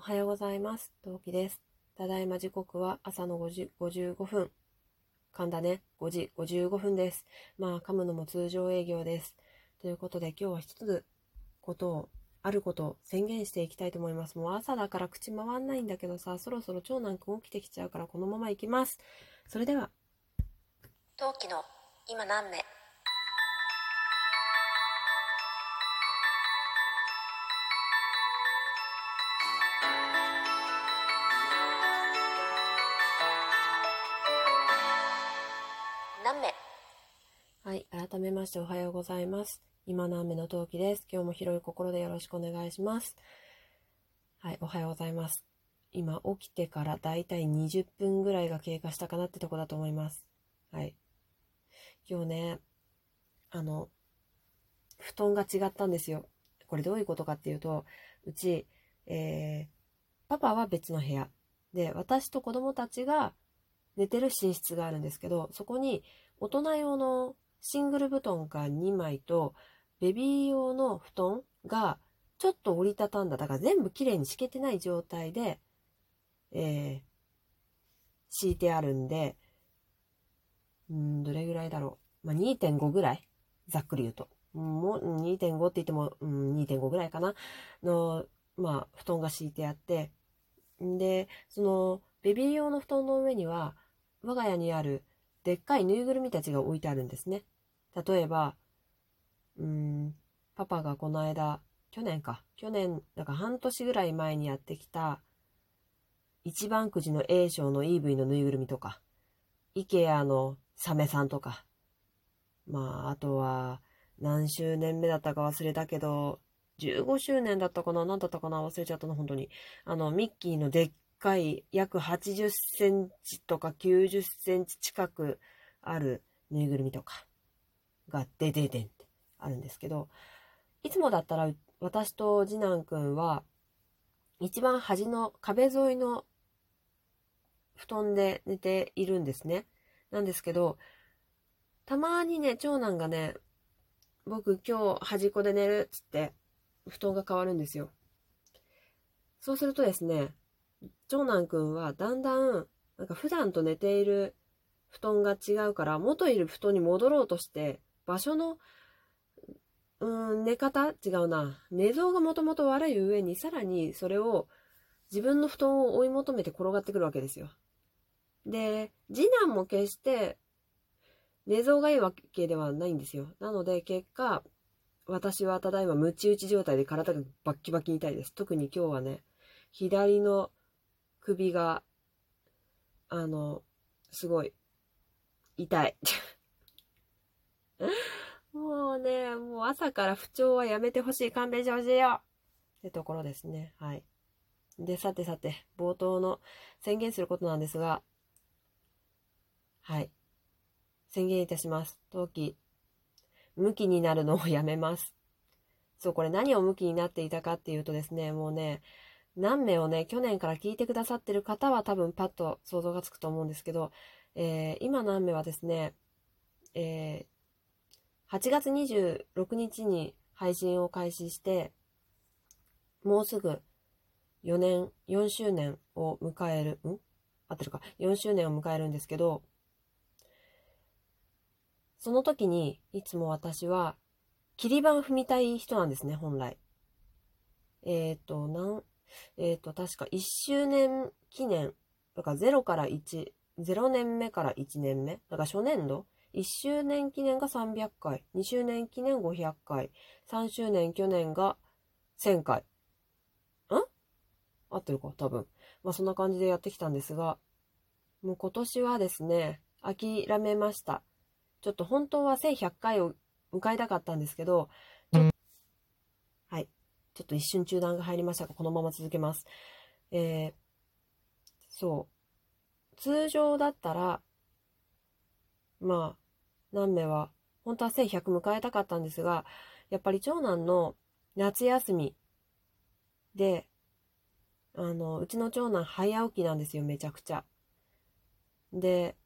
おはようございます。陶器です。ただいま時刻は朝の5時55分。噛んだね。5時55分です。まあ、噛むのも通常営業です。ということで、今日は一つことを、あることを宣言していきたいと思います。もう朝だから口回んないんだけどさ、そろそろ長男くん起きてきちゃうからこのまま行きます。それでは。陶器の今何目改めましておはようございます。今の雨の陶器です。今日も広い心でよろしくお願いします。はい、おはようございます。今起きてからだいたい20分ぐらいが経過したかなってとこだと思います。はい。今日ね、あの、布団が違ったんですよ。これどういうことかっていうと、うち、えー、パパは別の部屋。で、私と子供たちが寝てる寝室があるんですけど、そこに大人用のシングル布団が2枚と、ベビー用の布団がちょっと折りたたんだ。だから全部きれいに敷けてない状態で、えー、敷いてあるんで、うん、どれぐらいだろう。まあ、2.5ぐらいざっくり言うと。もう2.5って言っても、うん、2.5ぐらいかなの、まあ、布団が敷いてあって、で、その、ベビー用の布団の上には、我が家にあるでっかいぬいぐるみたちが置いてあるんですね。例えば、うん、パパがこの間、去年か、去年、なんか半年ぐらい前にやってきた、一番くじの A 賞の EV のぬいぐるみとか、IKEA のサメさんとか、まあ、あとは、何周年目だったか忘れたけど、15周年だったかな何だったかな忘れちゃったな、本当に。あの、ミッキーのでっかい、約80センチとか90センチ近くあるぬいぐるみとかが、でででんってあるんですけど、いつもだったら、私と次男くんは、一番端の壁沿いの布団で寝ているんですね。なんですけど、たまにね、長男がね、僕今日端っこで寝るっつって、布団が変わるんですよ。そうするとですね、長男くんはだんだん、なんか普段と寝ている布団が違うから、元いる布団に戻ろうとして、場所の、うん、寝方？違うな。寝相がもともと悪い上に、さらにそれを自分の布団を追い求めて転がってくるわけですよ。で、次男も決して寝相がいいわけではないんですよ。なので、結果、私はただいまムチ打ち状態で体がバッキバキに痛いです。特に今日はね、左の首が、あの、すごい、痛い。もうね、もう朝から不調はやめてほしい。勘弁してほしいよってところですね。はい。で、さてさて、冒頭の宣言することなんですが、はい。宣言いたします。冬季、向きになるのをやめます。そう、これ何を向きになっていたかっていうとですね、もうね、何名をね、去年から聞いてくださってる方は多分パッと想像がつくと思うんですけど、えー、今何名はですね、えー、8月26日に配信を開始して、もうすぐ4年、4周年を迎える、ん？合ってるか ?4 周年を迎えるんですけど、その時にいつも私は切り板踏みたい人なんですね、本来。えっ、ー、と、なん、えっ、ー、と、確か1周年記念、だから0から1、0年目から1年目、だから初年度、1周年記念が300回、2周年記念500回、3周年去年が1000回。ん？合ってるか多分。まあそんな感じでやってきたんですが、もう今年はですね、諦めました。ちょっと本当は1100回を迎えたかったんですけど、はい。ちょっと一瞬中断が入りましたが、このまま続けます。えー、そう。通常だったら、まあ、何名は、本当は1100迎えたかったんですが、やっぱり長男の夏休みで、あの、うちの長男早起きなんですよ、めちゃくちゃ。で、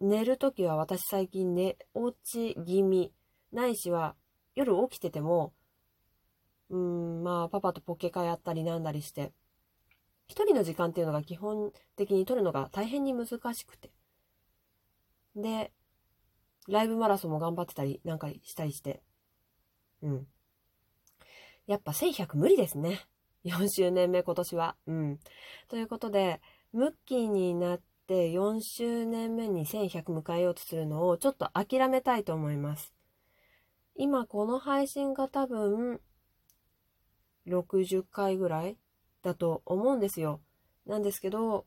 寝るときは私最近寝落ち気味、ないしは夜起きてても、うん、まあパパとポケカやったりなんだりして、一人の時間っていうのが基本的に取るのが大変に難しくて。で、ライブマラソンも頑張ってたりなんかしたりして。うん。やっぱ1100無理ですね。4周年目今年は。うん。ということで、ムッキーになって4周年目に1100迎えようとするのをちょっと諦めたいと思います。今この配信が多分60回ぐらいだと思うんですよ。なんですけど、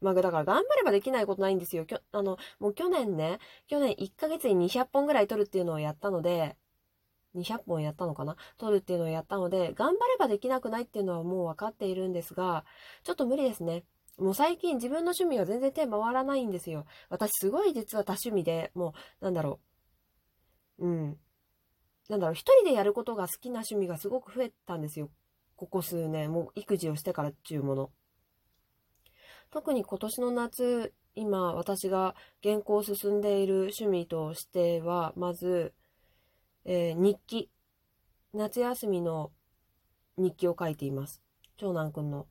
まあ、だから頑張ればできないことないんですよ。きょあの、もう去年ね、去年1ヶ月に200本ぐらい撮るっていうのをやったので、200本やったのかな？撮るっていうのをやったので、頑張ればできなくないっていうのはもう分かっているんですが、ちょっと無理ですね。もう最近自分の趣味は全然手回らないんですよ。私すごい実は多趣味で、もう、なんだろう。うん。なんだろう、一人でやることが好きな趣味がすごく増えたんですよ。ここ数年、もう育児をしてからっていうもの。特に今年の夏、今私が原稿を進んでいる趣味としては、まず、えー、日記。夏休みの日記を書いています。長男くんの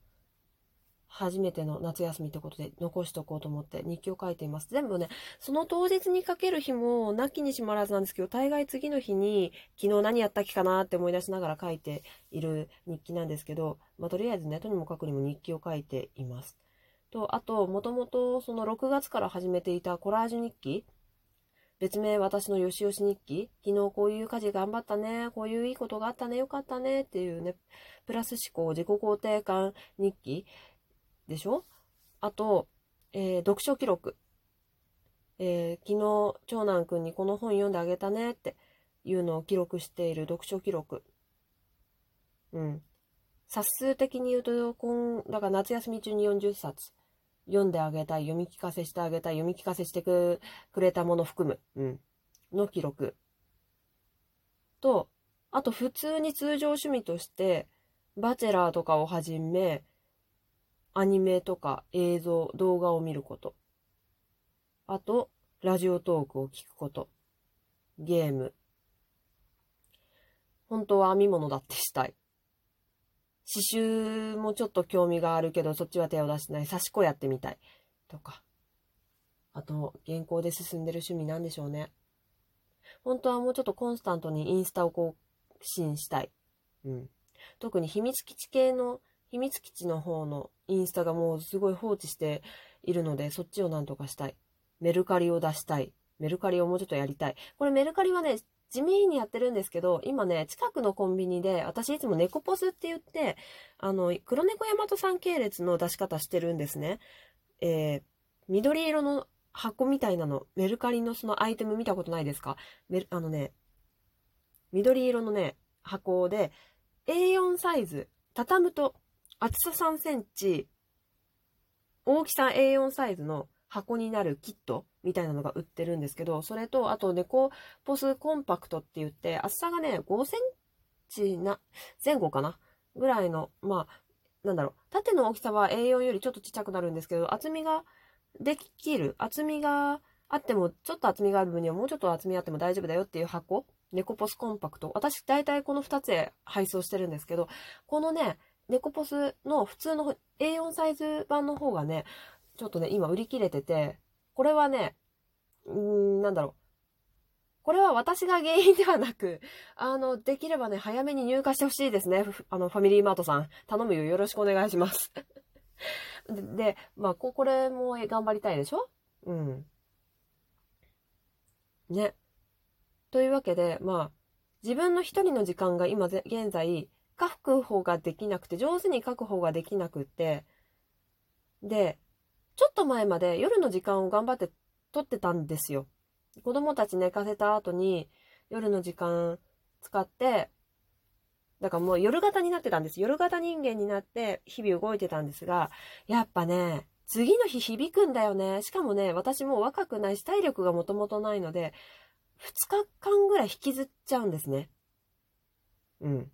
初めての夏休みってことで残しとこうと思って日記を書いています。全部ね、その当日に書ける日もなきにしもあらずなんですけど、大概次の日に昨日何やったっけかなって思い出しながら書いている日記なんですけど、まあ、とりあえずね、とにもかくにも日記を書いています。と、あと、もともとその6月から始めていたコラージュ日記別名私のよしよし日記昨日こういう家事頑張ったね。こういういいことがあったね。よかったね。っていうね、プラス思考、自己肯定感日記でしょ？あと、えー、読書記録。えー、昨日、長男くんにこの本読んであげたねっていうのを記録している読書記録。うん。冊数的に言うと、今、だから夏休み中に40冊。読んであげたい、読み聞かせしてあげたい、読み聞かせしてくれたもの含む、うん、の記録。と、あと普通に通常趣味として、バチェラーとかをはじめ、アニメとか映像、動画を見ること。あと、ラジオトークを聞くこと。ゲーム。本当は編み物だってしたい。刺繍もちょっと興味があるけど、そっちは手を出してない。刺し子やってみたい。とか。あと、原稿で進んでる趣味なんでしょうね。本当はもうちょっとコンスタントにインスタを更新したい。うん。特に秘密基地系の、秘密基地の方のインスタがもうすごい放置しているので、そっちをなんとかしたい。メルカリを出したい。メルカリをもうちょっとやりたい。これメルカリはね、地味にやってるんですけど、今ね、近くのコンビニで、私いつも猫ポスって言って、あの、黒猫大和さん系列の出し方してるんですね。えー、緑色の箱みたいなの、メルカリのそのアイテム見たことないですか？あのね、緑色のね、箱で、A4 サイズ、畳むと厚さ3センチ、大きさ A4 サイズの箱になるキットみたいなのが売ってるんですけど、それと、あと猫ポスコンパクトって言って、厚さがね、5センチな、前後かな？ぐらいの、まあ、なんだろう、縦の大きさは A4 よりちょっとちっちゃくなるんですけど、厚みができる、厚みがあっても、ちょっと厚みがある分にはもうちょっと厚みあっても大丈夫だよっていう箱、猫ポスコンパクト。私大体この2つで配送してるんですけど、このね、猫ポスの普通の A4 サイズ版の方がね、ちょっとね、今売り切れてて、これはね、うーん、なんだろう。これは私が原因ではなく、あの、できればね、早めに入荷してほしいですね。あの、ファミリーマートさん。頼むよ。よろしくお願いします。で、まあ、これも頑張りたいでしょ？うん。ね。というわけで、まあ、自分の一人の時間が今現在、書く方ができなくて、上手に書く方ができなくて、で、ちょっと前まで夜の時間を頑張って撮ってたんですよ。子供たち寝かせた後に夜の時間使って、だからもう夜型になってたんです。夜型人間になって日々動いてたんですが、やっぱね、次の日響くんだよね。しかもね、私も若くないし体力がもともとないので、2日間ぐらい引きずっちゃうんですね。うん。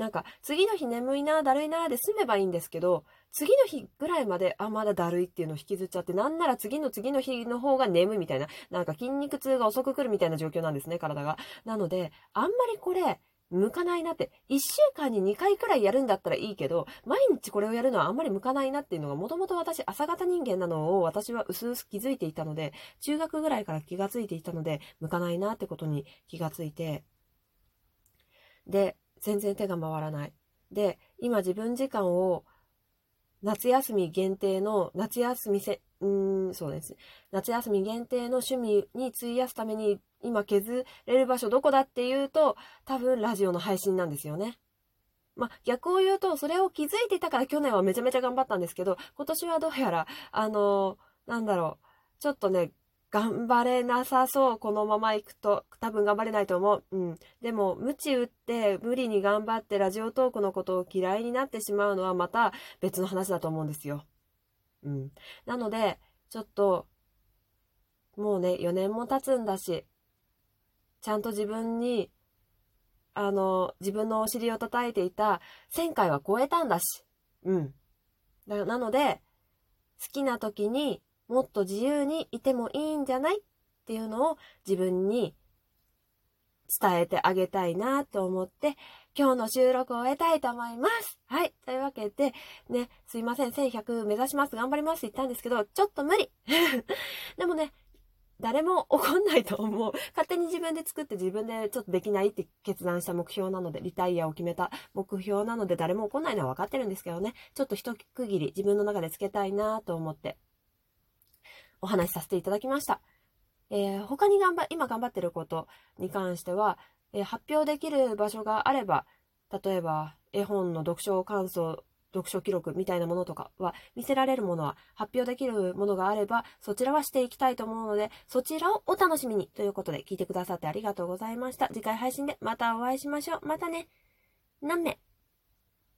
なんか、次の日眠いな、だるいな、で済めばいいんですけど、次の日ぐらいまで、あ、まだだるいっていうのを引きずっちゃって、なんなら次の次の日の方が眠いみたいな、なんか筋肉痛が遅く来るみたいな状況なんですね、体が。なので、あんまりこれ、向かないなって、1週間に2回くらいやるんだったらいいけど、毎日これをやるのはあんまり向かないなっていうのが、もともと私、朝型人間なのを私は薄々気づいていたので、中学ぐらいから気がついていたので、向かないなってことに気がついて、で、全然手が回らない。で、今自分時間を夏休み限定の、夏休みせ、うん、そうです。夏休み限定の趣味に費やすために今削れる場所どこだっていうと、多分ラジオの配信なんですよね。まあ、逆を言うと、それを気づいていたから去年はめちゃめちゃ頑張ったんですけど、今年はどうやら、あのーなんだろう、ちょっとね、頑張れなさそう。このまま行くと。多分頑張れないと思う。うん。でも、無知打って無理に頑張ってラジオトークのことを嫌いになってしまうのはまた別の話だと思うんですよ。うん。なので、ちょっと、もうね、4年も経つんだし、ちゃんと自分に、あの、自分のお尻を叩いていた1000回は超えたんだし。うん。ななので、好きな時にもっと自由にいてもいいんじゃないっていうのを自分に伝えてあげたいなと思って、今日の収録を終えたいと思います。はい。というわけで、ね、すいません、1100目指します、頑張りますって言ったんですけど、ちょっと無理 でもね、誰も怒んないと思う。勝手に自分で作って自分でちょっとできないって決断した目標なので、リタイアを決めた目標なので、誰も怒んないのは分かってるんですけどね、ちょっと一区切り自分の中でつけたいなと思って、お話しさせていただきました。えー他に頑張、今頑張ってることに関しては、えー発表できる場所があれば、例えば絵本の読書感想、読書記録みたいなものとかは見せられるものは発表できるものがあればそちらはしていきたいと思うのでそちらをお楽しみにということで聞いてくださってありがとうございました。次回配信でまたお会いしましょう。またね。何名？